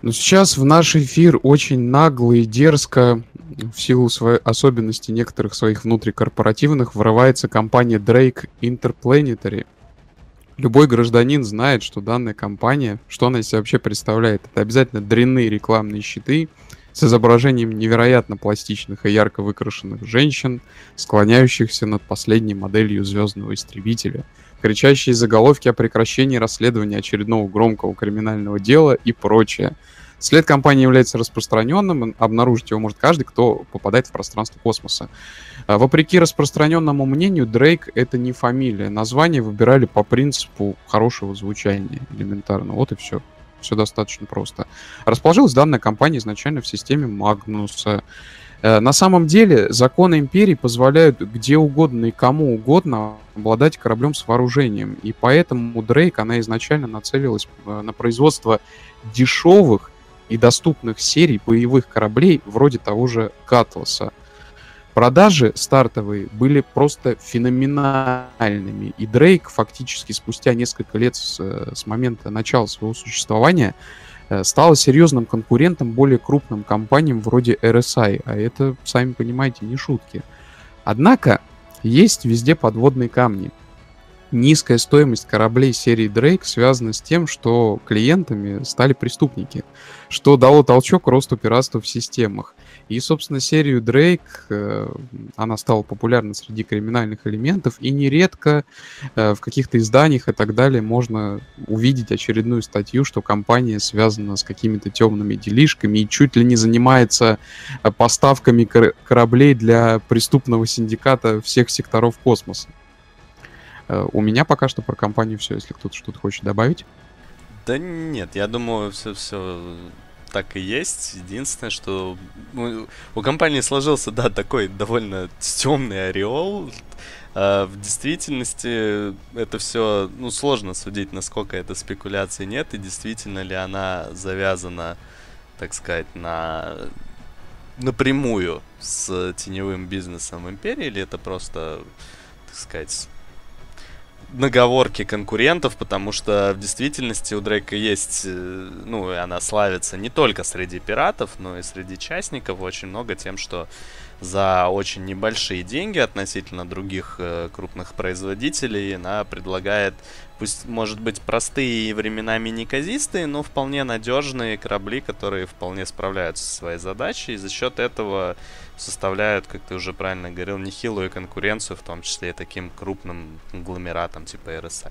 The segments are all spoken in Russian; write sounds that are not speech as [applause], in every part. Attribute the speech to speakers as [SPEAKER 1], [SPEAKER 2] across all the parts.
[SPEAKER 1] Но сейчас в наш эфир очень нагло и дерзко, в силу своей особенности некоторых своих внутрикорпоративных, врывается компания Drake Interplanetary. Любой гражданин знает, что данная компания, что она из себя вообще представляет. Это обязательно дрянные рекламные щиты с изображением невероятно пластичных и ярко выкрашенных женщин, склоняющихся над последней моделью звездного истребителя — кричащие заголовки о прекращении расследования очередного громкого криминального дела и прочее. След компании является распространенным, обнаружить его может каждый, кто попадает в пространство космоса. А, вопреки распространенному мнению, Дрейк — это не фамилия. Название выбирали по принципу хорошего звучания, элементарно. Вот и все. Все достаточно просто. Расположилась данная компания изначально в системе Магнуса. Э, на самом деле законы империи позволяют где угодно и кому угодно обладать кораблем с вооружением. И поэтому Дрейк, она изначально нацелилась э, на производство дешевых и доступных серий боевых кораблей вроде того же Катласа. Продажи стартовые были просто феноменальными, и Дрейк фактически спустя несколько лет с, э, с момента начала своего существования стала серьезным конкурентом более крупным компаниям вроде RSI, а это, сами понимаете, не шутки. Однако, есть везде подводные камни. Низкая стоимость кораблей серии Drake связана с тем, что клиентами стали преступники, что дало толчок росту пиратства в системах. И, собственно, серию Дрейк, э, она стала популярна среди криминальных элементов, и нередко э, в каких-то изданиях и так далее можно увидеть очередную статью, что компания связана с какими-то темными делишками и чуть ли не занимается э, поставками кораблей для преступного синдиката всех секторов космоса. У меня пока что про компанию все, если кто-то что-то хочет добавить.
[SPEAKER 2] Да нет, я думаю, все, все так и есть. Единственное, что у компании сложился, да, такой довольно темный ореол. А в действительности это все, ну, сложно судить, насколько это спекуляции нет, и действительно ли она завязана, так сказать, на напрямую с теневым бизнесом империи, или это просто, так сказать, наговорки конкурентов, потому что в действительности у Дрейка есть, э, ну, и она славится не только среди пиратов, но и среди частников очень много тем, что за очень небольшие деньги относительно других э, крупных производителей она предлагает, пусть, может быть, простые и временами неказистые, но вполне надежные корабли, которые вполне справляются со своей задачей, и за счет этого составляют, как ты уже правильно говорил, нехилую конкуренцию, в том числе и таким крупным конгломератам типа RSI.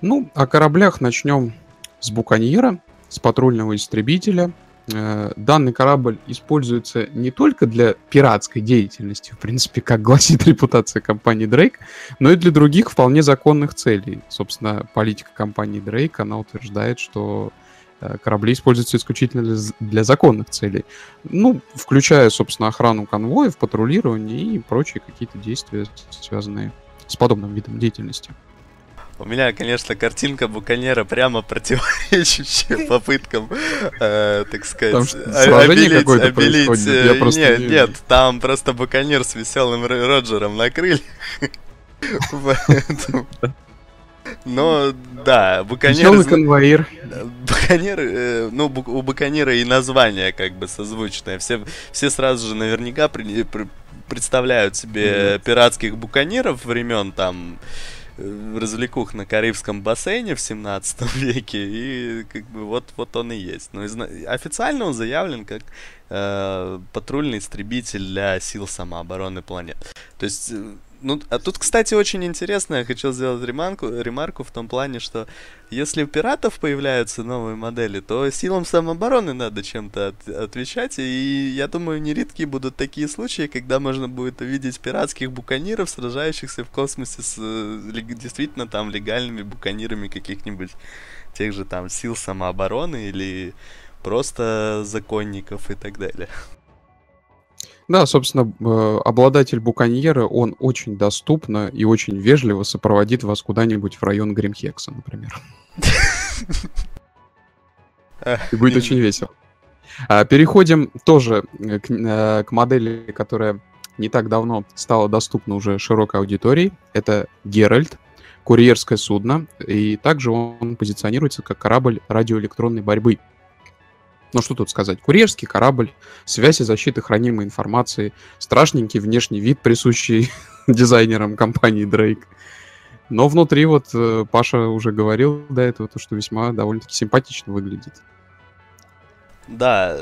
[SPEAKER 1] Ну, о кораблях начнем с Буканьера, с патрульного истребителя. Э, данный корабль используется не только для пиратской деятельности, в принципе, как гласит [laughs] репутация компании Drake, но и для других вполне законных целей. Собственно, политика компании Drake, она утверждает, что Э, корабли используются исключительно для, для законных целей. Ну, включая, собственно, охрану конвоев, патрулирование и прочие какие-то действия, связанные с подобным видом деятельности.
[SPEAKER 2] У меня, конечно, картинка Буканера прямо противоречащая [laughs] попыткам, э, так сказать, обелить, обелить. Э, нет, не... нет, там просто Буканер с веселым Роджером накрыли. [laughs] Но, да, Буканер... конвоир. Буканер, э, ну, у Буканера и название как бы созвучное. Все, все сразу же наверняка представляют себе пиратских буканиров времен там развлекух на Карибском бассейне в 17 [laughs] веке, и как бы вот, вот он и есть. Но изна... официально он заявлен как э, патрульный истребитель для сил самообороны планет. То есть э, ну, а тут, кстати, очень интересно, я хочу сделать ремарку, ремарку в том плане, что если у пиратов появляются новые модели, то силам самообороны надо чем-то от, отвечать, и я думаю, нередки будут такие случаи, когда можно будет увидеть пиратских буканиров, сражающихся в космосе с действительно там легальными буканирами каких-нибудь тех же там сил самообороны или просто законников и так далее.
[SPEAKER 1] Да, собственно, обладатель буконьера, он очень доступно и очень вежливо сопроводит вас куда-нибудь в район Гримхекса, например. И будет очень весело. А, переходим тоже э, к, э, к модели, которая не так давно стала доступна уже широкой аудитории. Это Геральт, курьерское судно, и также он позиционируется как корабль радиоэлектронной борьбы. Ну что тут сказать? Курьерский корабль, связь и защита хранимой информации, страшненький внешний вид, присущий [laughs] дизайнерам компании Drake. Но внутри вот э, Паша уже говорил до этого, то, что весьма довольно-таки симпатично выглядит.
[SPEAKER 2] Да,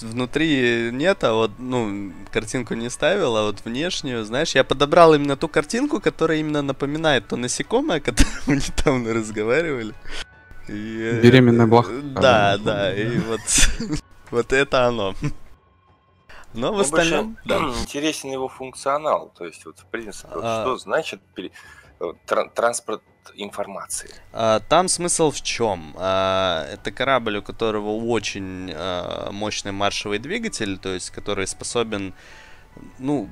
[SPEAKER 2] внутри нет, а вот, ну, картинку не ставил, а вот внешнюю, знаешь, я подобрал именно ту картинку, которая именно напоминает то насекомое, о котором [laughs] мы недавно разговаривали.
[SPEAKER 1] И, э, Беременная блоха.
[SPEAKER 2] Да, да, и вот, [laughs] вот это оно. Но в остальном...
[SPEAKER 3] Да. Интересен его функционал, то есть вот в принципе, а... что значит транспорт информации.
[SPEAKER 2] А, там смысл в чем? А, это корабль, у которого очень а, мощный маршевый двигатель, то есть который способен, ну,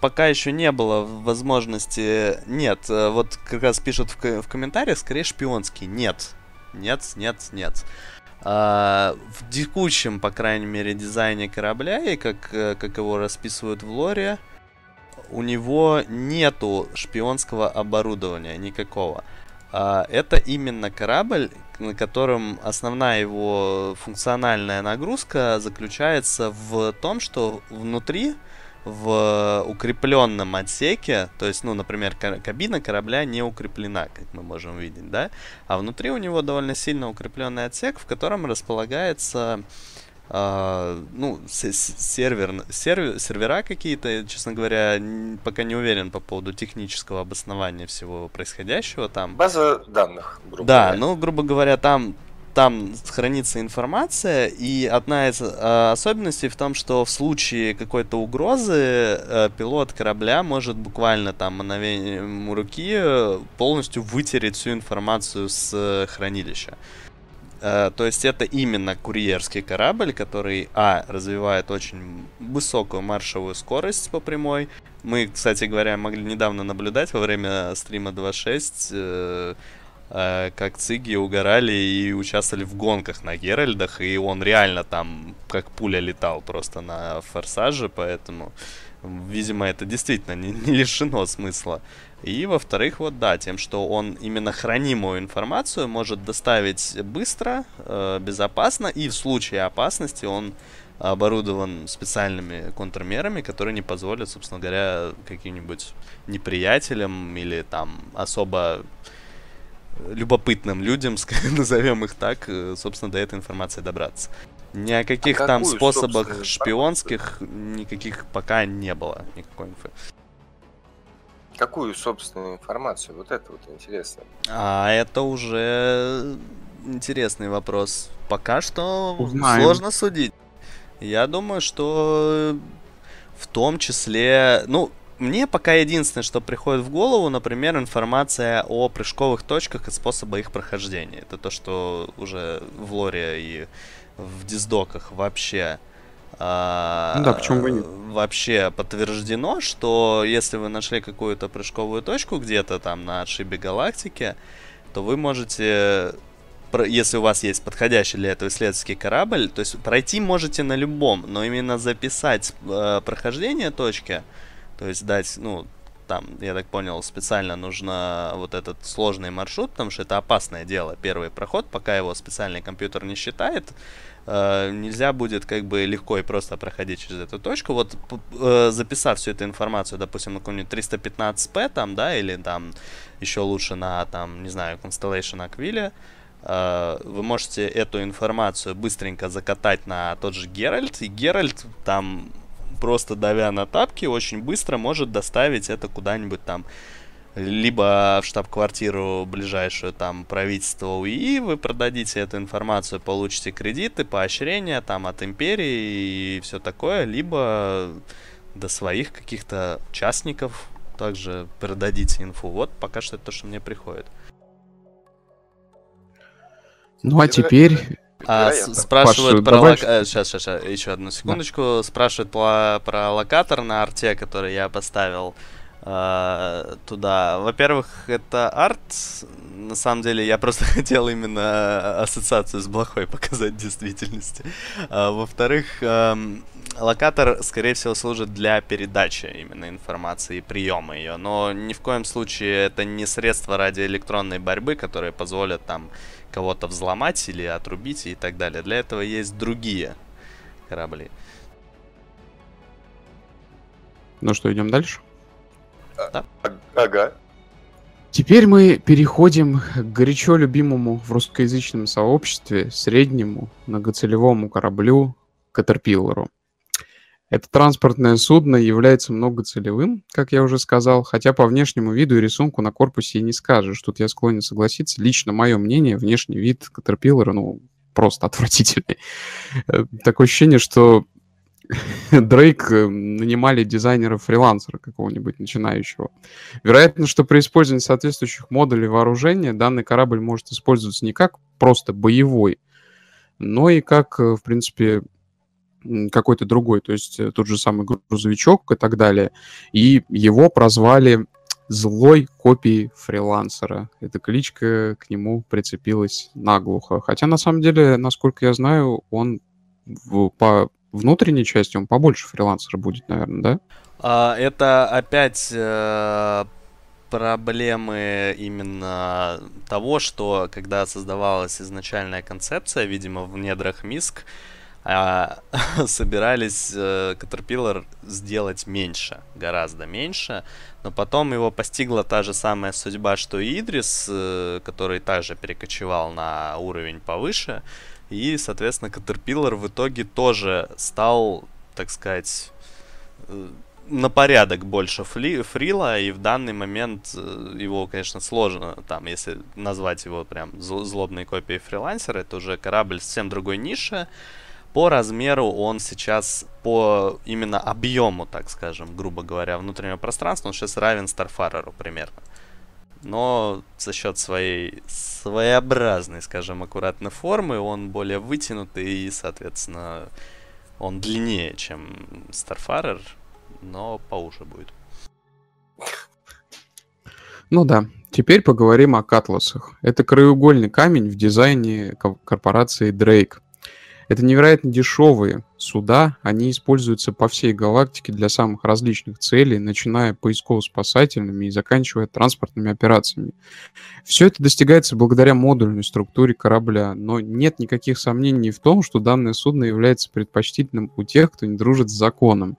[SPEAKER 2] пока еще не было возможности. Нет, вот как раз пишут в, в комментариях, скорее шпионский. Нет, нет, нет, нет. Uh, в текущем, по крайней мере, дизайне корабля и как, как его расписывают в лоре, у него нету шпионского оборудования никакого. А, это именно корабль, на котором основная его функциональная нагрузка заключается в том, что внутри в укрепленном отсеке, то есть, ну, например, кабина корабля не укреплена, как мы можем видеть, да, а внутри у него довольно сильно укрепленный отсек, в котором располагается Uh, ну, сервер, сервер, сервера какие-то, честно говоря, пока не уверен по поводу технического обоснования всего происходящего там.
[SPEAKER 3] База данных,
[SPEAKER 2] грубо да, говоря. Да, ну, грубо говоря, там там хранится информация, и одна из э, особенностей в том, что в случае какой-то угрозы э, пилот корабля может буквально там мановением руки полностью вытереть всю информацию с э, хранилища. Э, то есть это именно курьерский корабль, который, а, развивает очень высокую маршевую скорость по прямой. Мы, кстати говоря, могли недавно наблюдать во время стрима 2.6, э, э, как циги угорали и участвовали в гонках на Геральдах, и он реально там как пуля летал просто на форсаже, поэтому, видимо, это действительно не, не лишено смысла. И, во-вторых, вот да, тем, что он именно хранимую информацию может доставить быстро, э, безопасно, и в случае опасности он оборудован специальными контрмерами, которые не позволят, собственно говоря, каким-нибудь неприятелям или там особо любопытным людям, [laughs] назовем их так, э, собственно, до этой информации добраться. Ни о каких а там способах шпионских никаких пока не было никакой инфы.
[SPEAKER 3] Какую собственную информацию? Вот это вот интересно.
[SPEAKER 2] А это уже интересный вопрос. Пока что Узнаем. сложно судить. Я думаю, что в том числе, ну, мне пока единственное, что приходит в голову, например, информация о прыжковых точках и способа их прохождения. Это то, что уже в лоре и в диздоках вообще
[SPEAKER 1] ну да, почему бы нет?
[SPEAKER 2] Вообще подтверждено, что если вы нашли какую-то прыжковую точку где-то там на отшибе галактики, то вы можете, если у вас есть подходящий для этого исследовательский корабль, то есть пройти можете на любом, но именно записать э, прохождение точки, то есть дать, ну, там, я так понял, специально нужно вот этот сложный маршрут, потому что это опасное дело, первый проход, пока его специальный компьютер не считает, э, нельзя будет как бы легко и просто проходить через эту точку. Вот э, записав всю эту информацию, допустим, на каком-нибудь 315p там, да, или там еще лучше на, там, не знаю, Constellation Aquila, э, вы можете эту информацию быстренько закатать на тот же Геральт, и Геральт там просто давя на тапки очень быстро может доставить это куда-нибудь там либо в штаб-квартиру ближайшую там правительство УИ, вы продадите эту информацию, получите кредиты, поощрения там от империи и все такое, либо до своих каких-то частников также продадите инфу. Вот пока что это то, что мне приходит.
[SPEAKER 1] Ну а теперь...
[SPEAKER 2] А, спрашивают Паша, про лок... Сейчас, сейчас, сейчас, еще одну секундочку. Да. Спрашивают про, про локатор на арте, который я поставил э, туда. Во-первых, это арт. На самом деле, я просто [laughs] хотел именно ассоциацию с плохой показать в действительности. А, во-вторых, э, локатор, скорее всего, служит для передачи именно информации и приема ее, но ни в коем случае это не средство радиоэлектронной борьбы, которые позволят там кого-то взломать или отрубить и так далее. Для этого есть другие корабли.
[SPEAKER 1] Ну что, идем дальше?
[SPEAKER 3] Да. Ага.
[SPEAKER 1] Теперь мы переходим к горячо любимому в русскоязычном сообществе среднему многоцелевому кораблю Катерпиллеру. Это транспортное судно является многоцелевым, как я уже сказал, хотя по внешнему виду и рисунку на корпусе и не скажешь. Тут я склонен согласиться. Лично мое мнение, внешний вид Caterpillar, ну, просто [laughs] отвратительный. Э, такое ощущение, что [laughs] Дрейк э, нанимали дизайнера-фрилансера какого-нибудь начинающего. Вероятно, что при использовании соответствующих модулей вооружения данный корабль может использоваться не как просто боевой, но и как, э, в принципе, какой-то другой, то есть э, тот же самый грузовичок и так далее. И его прозвали злой копией фрилансера. Эта кличка к нему прицепилась наглухо. Хотя, на самом деле, насколько я знаю, он в, по внутренней части, он побольше фрилансера будет, наверное, да?
[SPEAKER 2] А, это опять э, проблемы именно того, что когда создавалась изначальная концепция, видимо, в недрах МИСК, а, [laughs] собирались э, Caterpillar сделать меньше, гораздо меньше, но потом его постигла та же самая судьба, что и Идрис, э, который также перекочевал на уровень повыше, и, соответственно, Caterpillar в итоге тоже стал, так сказать, э, на порядок больше фли, фрила, и в данный момент э, его, конечно, сложно, там, если назвать его прям злобной копией фрилансера, это уже корабль совсем другой ниши, по размеру он сейчас, по именно объему, так скажем, грубо говоря, внутреннего пространства, он сейчас равен Старфареру примерно. Но за счет своей своеобразной, скажем, аккуратной формы, он более вытянутый и, соответственно, он длиннее, чем Starfarer, но поуже будет.
[SPEAKER 1] Ну да, теперь поговорим о катласах. Это краеугольный камень в дизайне корпорации Drake. Это невероятно дешевые суда, они используются по всей галактике для самых различных целей, начиная поисково-спасательными и заканчивая транспортными операциями. Все это достигается благодаря модульной структуре корабля, но нет никаких сомнений в том, что данное судно является предпочтительным у тех, кто не дружит с законом,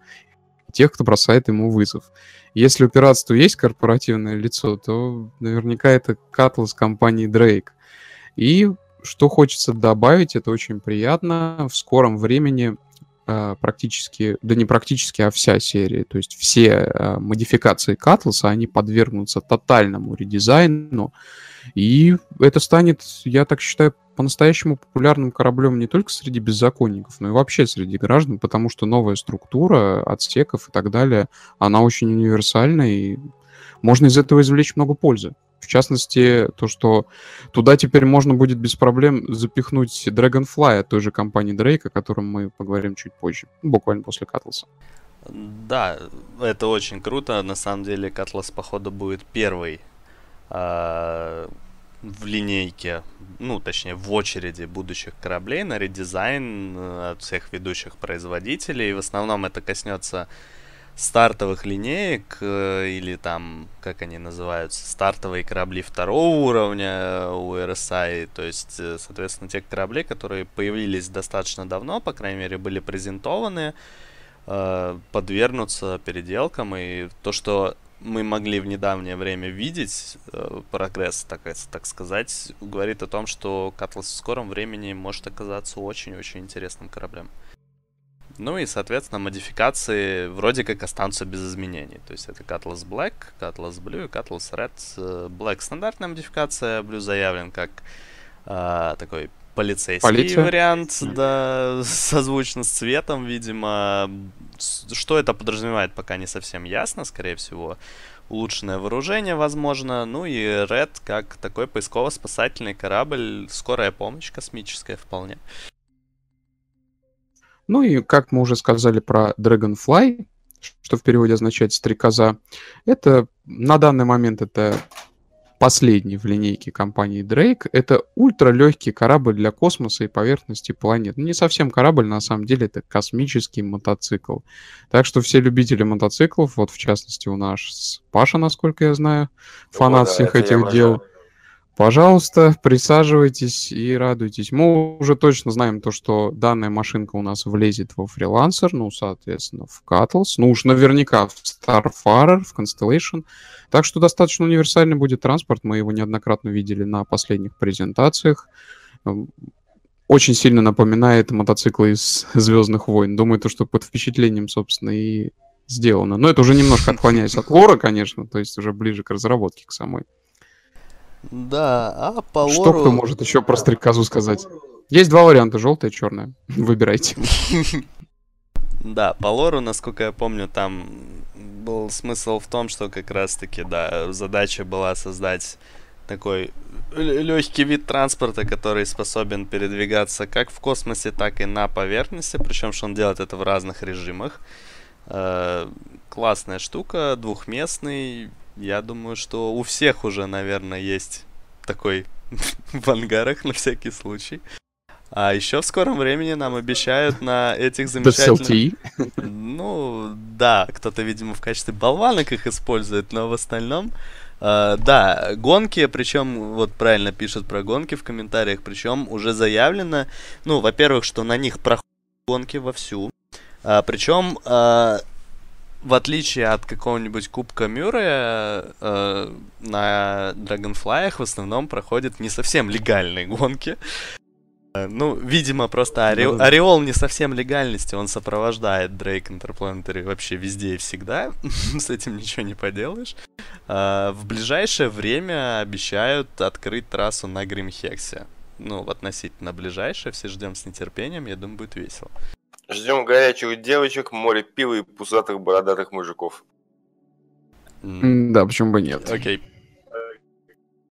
[SPEAKER 1] тех, кто бросает ему вызов. Если у пиратства есть корпоративное лицо, то наверняка это Катлас компании Drake. И что хочется добавить, это очень приятно. В скором времени э, практически, да не практически, а вся серия, то есть все э, модификации Катласа, они подвергнутся тотальному редизайну, и это станет, я так считаю, по-настоящему популярным кораблем не только среди беззаконников, но и вообще среди граждан, потому что новая структура отсеков и так далее, она очень универсальна, и можно из этого извлечь много пользы. В частности, то, что туда теперь можно будет без проблем запихнуть Dragonfly от той же компании Drake, о котором мы поговорим чуть позже, буквально после Катлса.
[SPEAKER 2] Да, это очень круто. На самом деле, Катлас, походу, будет первый э, в линейке, ну, точнее, в очереди будущих кораблей на редизайн э, от всех ведущих производителей. В основном это коснется стартовых линеек э, или там, как они называются, стартовые корабли второго уровня у RSI, то есть, э, соответственно, те корабли, которые появились достаточно давно, по крайней мере, были презентованы, э, подвергнутся переделкам, и то, что мы могли в недавнее время видеть прогресс, так, так сказать, говорит о том, что Катлас в скором времени может оказаться очень-очень интересным кораблем. Ну и, соответственно, модификации вроде как останутся без изменений. То есть это Cutlass Black, Cutlass Blue и Cutlass Red. Э, Black стандартная модификация, Blue заявлен как э, такой полицейский Полиция. вариант, да, созвучно с цветом, видимо. Что это подразумевает, пока не совсем ясно, скорее всего. Улучшенное вооружение, возможно. Ну и Red как такой поисково-спасательный корабль, скорая помощь космическая вполне.
[SPEAKER 1] Ну и, как мы уже сказали про Dragonfly, что в переводе означает «стрекоза», это на данный момент это последний в линейке компании Drake. Это ультралегкий корабль для космоса и поверхности планет. Ну, не совсем корабль, на самом деле это космический мотоцикл. Так что все любители мотоциклов, вот в частности у нас Паша, насколько я знаю, фанат О, да, всех этих дел. Пожалуйста, присаживайтесь и радуйтесь. Мы уже точно знаем то, что данная машинка у нас влезет во фрилансер, ну, соответственно, в Cattles, ну уж наверняка в Starfarer, в Constellation. Так что достаточно универсальный будет транспорт, мы его неоднократно видели на последних презентациях. Эм, очень сильно напоминает мотоциклы из Звездных войн. Думаю, то, что под впечатлением, собственно, и сделано. Но это уже немножко отклоняясь от лора, конечно, то есть уже ближе к разработке, к самой.
[SPEAKER 2] Да, а по лору...
[SPEAKER 1] Что кто может еще про стрекозу сказать? Есть два варианта, желтая и черная. [laughs] Выбирайте. [laughs]
[SPEAKER 2] Да, по лору, насколько я помню, там был смысл в том, что как раз-таки, да, задача была создать такой легкий вид транспорта, который способен передвигаться как в космосе, так и на поверхности, причем что он делает это в разных режимах. Э, классная штука, двухместный, я думаю, что у всех уже, наверное, есть такой [laughs] в ангарах на всякий случай. А еще в скором времени нам обещают на этих замечательных... [laughs] Ну, да, кто-то, видимо, в качестве болванок их использует, но в остальном... Uh, да, гонки, причем, вот правильно пишут про гонки в комментариях, причем уже заявлено, ну, во-первых, что на них проходят гонки вовсю, uh, причем uh, в отличие от какого-нибудь Кубка Мюррея, э, на Dragonfly в основном проходят не совсем легальные гонки. Э, ну, видимо, просто ну, ореол не совсем легальности, он сопровождает Drake Interplanetary вообще везде и всегда. [laughs] С этим ничего не поделаешь. Э, в ближайшее время обещают открыть трассу на Гримхексе. Ну, относительно ближайшее, все ждем с нетерпением, я думаю, будет весело.
[SPEAKER 3] Ждем горячих девочек, море пива и пузатых бородатых мужиков.
[SPEAKER 1] Да, почему бы нет.
[SPEAKER 2] Окей.